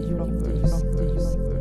universe.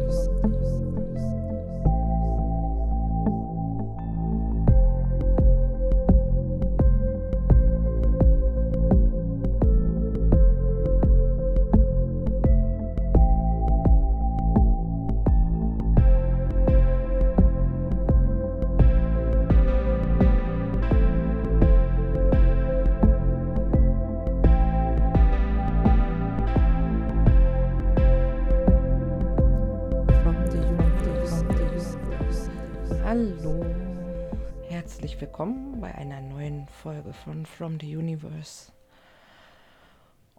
Willkommen bei einer neuen Folge von From the Universe.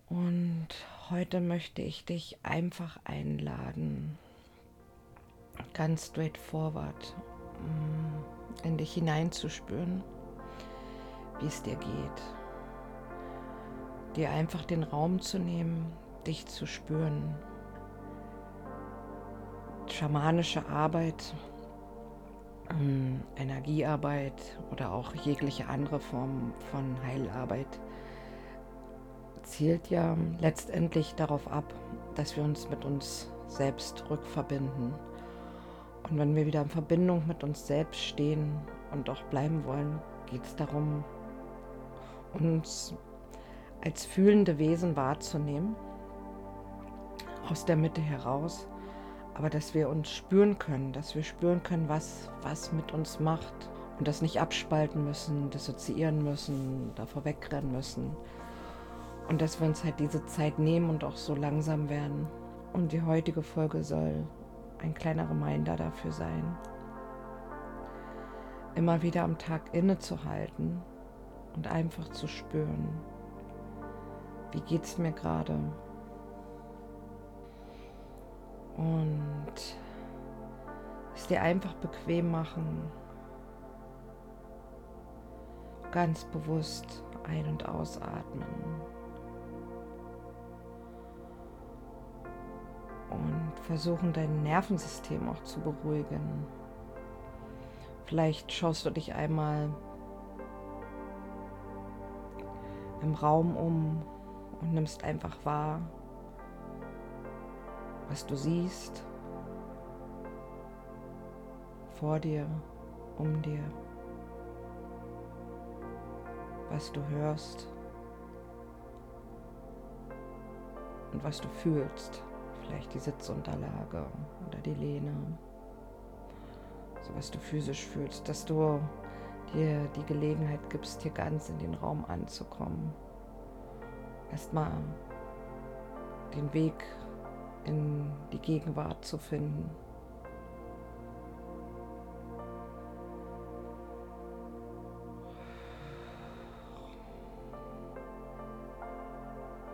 Und heute möchte ich dich einfach einladen, ganz straightforward mm, in dich hineinzuspüren, wie es dir geht. Dir einfach den Raum zu nehmen, dich zu spüren. Schamanische Arbeit Energiearbeit oder auch jegliche andere Form von Heilarbeit zielt ja letztendlich darauf ab, dass wir uns mit uns selbst rückverbinden. Und wenn wir wieder in Verbindung mit uns selbst stehen und auch bleiben wollen, geht es darum, uns als fühlende Wesen wahrzunehmen, aus der Mitte heraus aber dass wir uns spüren können, dass wir spüren können, was was mit uns macht und das nicht abspalten müssen, dissoziieren müssen, davor wegrennen müssen und dass wir uns halt diese Zeit nehmen und auch so langsam werden. Und die heutige Folge soll ein kleiner Reminder dafür sein, immer wieder am Tag innezuhalten und einfach zu spüren, wie geht's mir gerade, und es dir einfach bequem machen. Ganz bewusst ein- und ausatmen. Und versuchen dein Nervensystem auch zu beruhigen. Vielleicht schaust du dich einmal im Raum um und nimmst einfach wahr, was du siehst, vor dir, um dir, was du hörst und was du fühlst, vielleicht die Sitzunterlage oder die Lehne, so was du physisch fühlst, dass du dir die Gelegenheit gibst, hier ganz in den Raum anzukommen. Erstmal den Weg in die Gegenwart zu finden.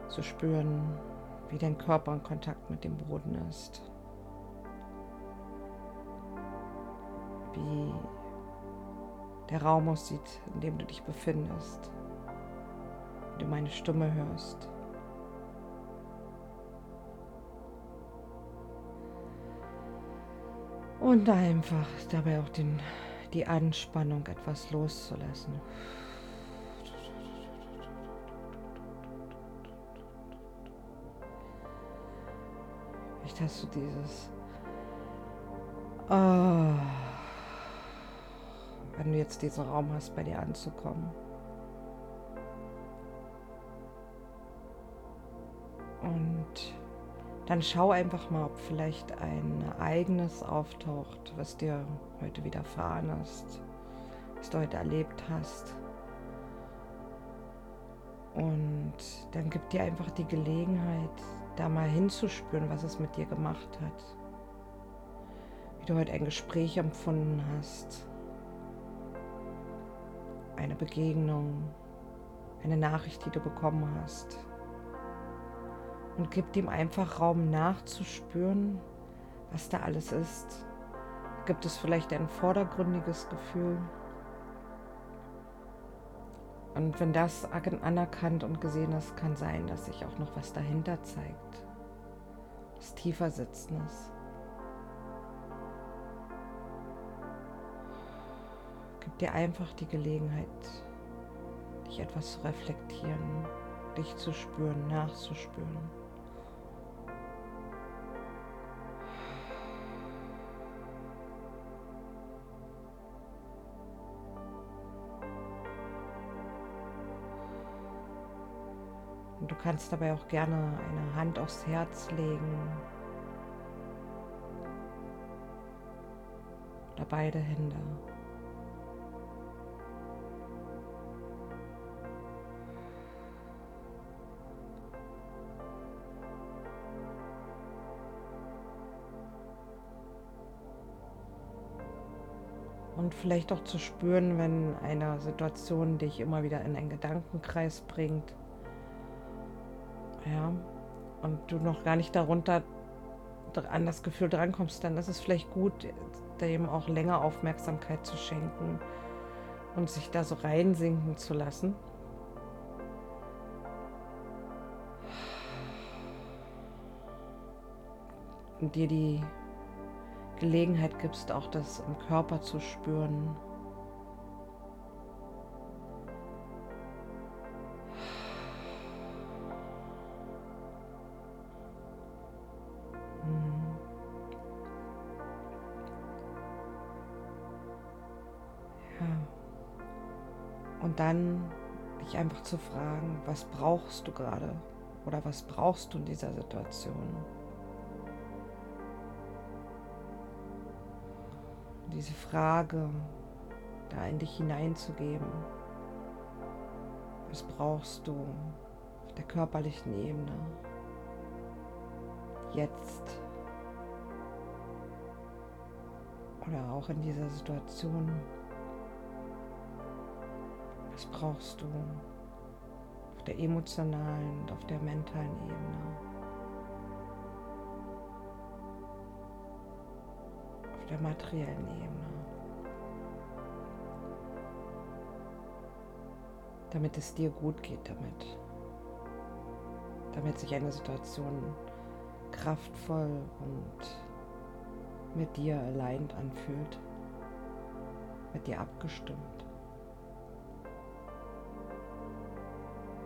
Zu spüren, wie dein Körper in Kontakt mit dem Boden ist. Wie der Raum aussieht, in dem du dich befindest. Wenn du meine Stimme hörst. Und einfach dabei auch den, die Anspannung etwas loszulassen. Vielleicht hast du dieses, ah, wenn du jetzt diesen Raum hast, bei dir anzukommen. Und dann schau einfach mal, ob vielleicht ein Ereignis auftaucht, was dir heute widerfahren ist, was du heute erlebt hast. Und dann gib dir einfach die Gelegenheit, da mal hinzuspüren, was es mit dir gemacht hat. Wie du heute ein Gespräch empfunden hast, eine Begegnung, eine Nachricht, die du bekommen hast und gib dem einfach Raum nachzuspüren, was da alles ist. Gibt es vielleicht ein vordergründiges Gefühl? Und wenn das anerkannt und gesehen ist, kann sein, dass sich auch noch was dahinter zeigt. Was tiefer sitzendes. Gib dir einfach die Gelegenheit, dich etwas zu reflektieren, dich zu spüren, nachzuspüren. Und du kannst dabei auch gerne eine Hand aufs Herz legen. Oder beide Hände. Und vielleicht auch zu spüren, wenn eine Situation dich immer wieder in einen Gedankenkreis bringt. Ja. Und du noch gar nicht darunter an das Gefühl drankommst, dann ist es vielleicht gut, dem auch länger Aufmerksamkeit zu schenken und sich da so reinsinken zu lassen. Und dir die Gelegenheit gibst, auch das im Körper zu spüren. Und dann dich einfach zu fragen, was brauchst du gerade oder was brauchst du in dieser Situation? diese Frage da in dich hineinzugeben. Was brauchst du auf der körperlichen Ebene? Jetzt. Oder auch in dieser Situation. Was brauchst du auf der emotionalen und auf der mentalen Ebene? der materiellen Ebene. Damit es dir gut geht damit. Damit sich eine Situation kraftvoll und mit dir allein anfühlt. Mit dir abgestimmt.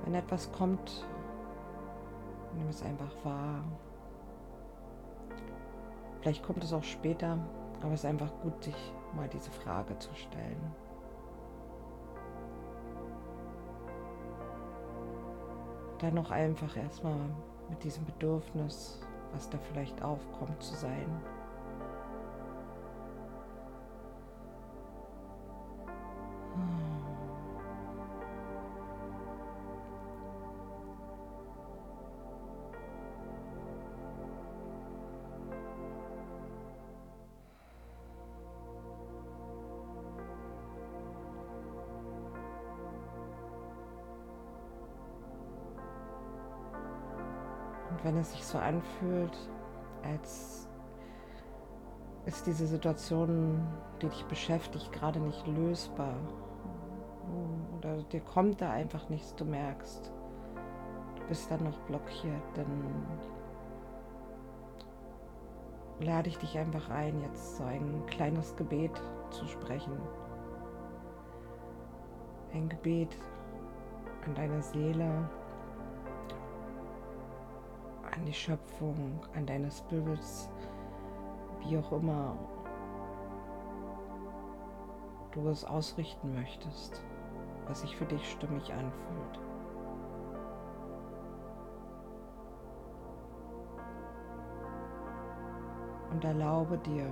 Wenn etwas kommt, nimm es einfach wahr. Vielleicht kommt es auch später, aber es ist einfach gut, sich mal diese Frage zu stellen. Dann noch einfach erstmal mit diesem Bedürfnis, was da vielleicht aufkommt, zu sein. Wenn es sich so anfühlt, als ist diese Situation, die dich beschäftigt, gerade nicht lösbar. Oder dir kommt da einfach nichts, du merkst, du bist dann noch blockiert, dann lade ich dich einfach ein, jetzt so ein kleines Gebet zu sprechen. Ein Gebet an deine Seele, an die Schöpfung, an deine Spirits, wie auch immer du es ausrichten möchtest, was sich für dich stimmig anfühlt. Und erlaube dir,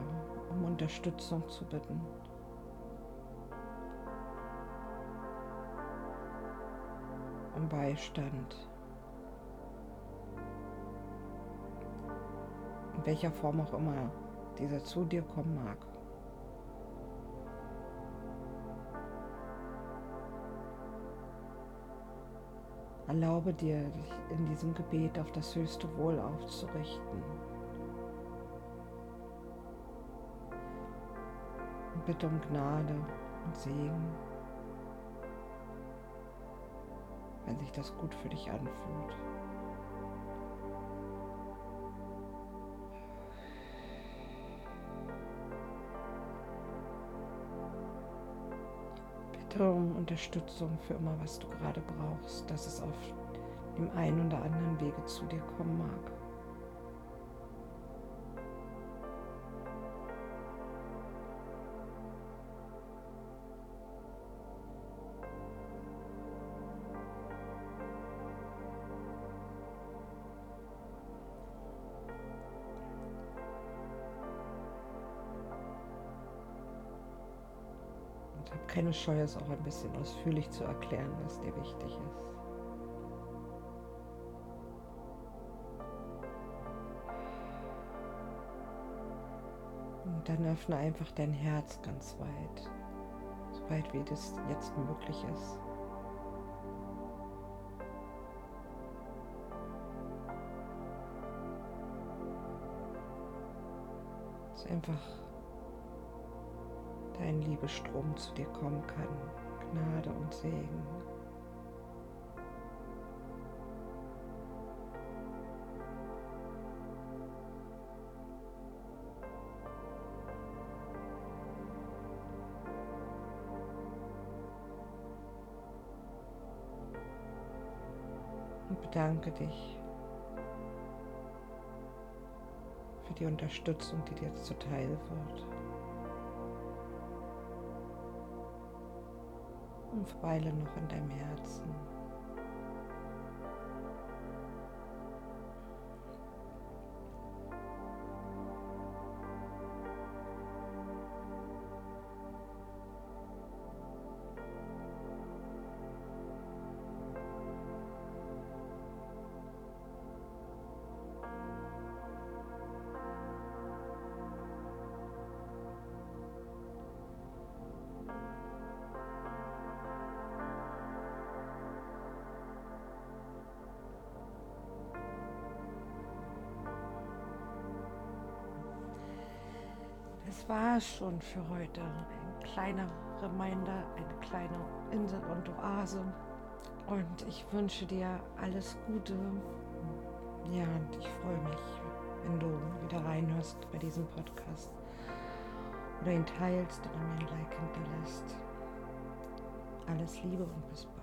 um Unterstützung zu bitten. Um Beistand. Welcher Form auch immer dieser zu dir kommen mag. Erlaube dir, dich in diesem Gebet auf das höchste Wohl aufzurichten. Und bitte um Gnade und Segen, wenn sich das gut für dich anfühlt. Um Unterstützung für immer, was du gerade brauchst, dass es auf dem einen oder anderen Wege zu dir kommen mag. Keine Scheu, es auch ein bisschen ausführlich zu erklären, was dir wichtig ist. Und dann öffne einfach dein Herz ganz weit, so weit wie das jetzt möglich ist. Einfach dein Liebestrom zu dir kommen kann, Gnade und Segen. Und bedanke dich für die Unterstützung, die dir zuteil wird. Und weile noch in deinem Herzen. Das war es schon für heute. Ein kleiner Reminder, eine kleine Insel und Oase. Und ich wünsche dir alles Gute. Ja, und ich freue mich, wenn du wieder reinhörst bei diesem Podcast oder ihn teilst oder mir ein Like hinterlässt. Alles Liebe und bis bald.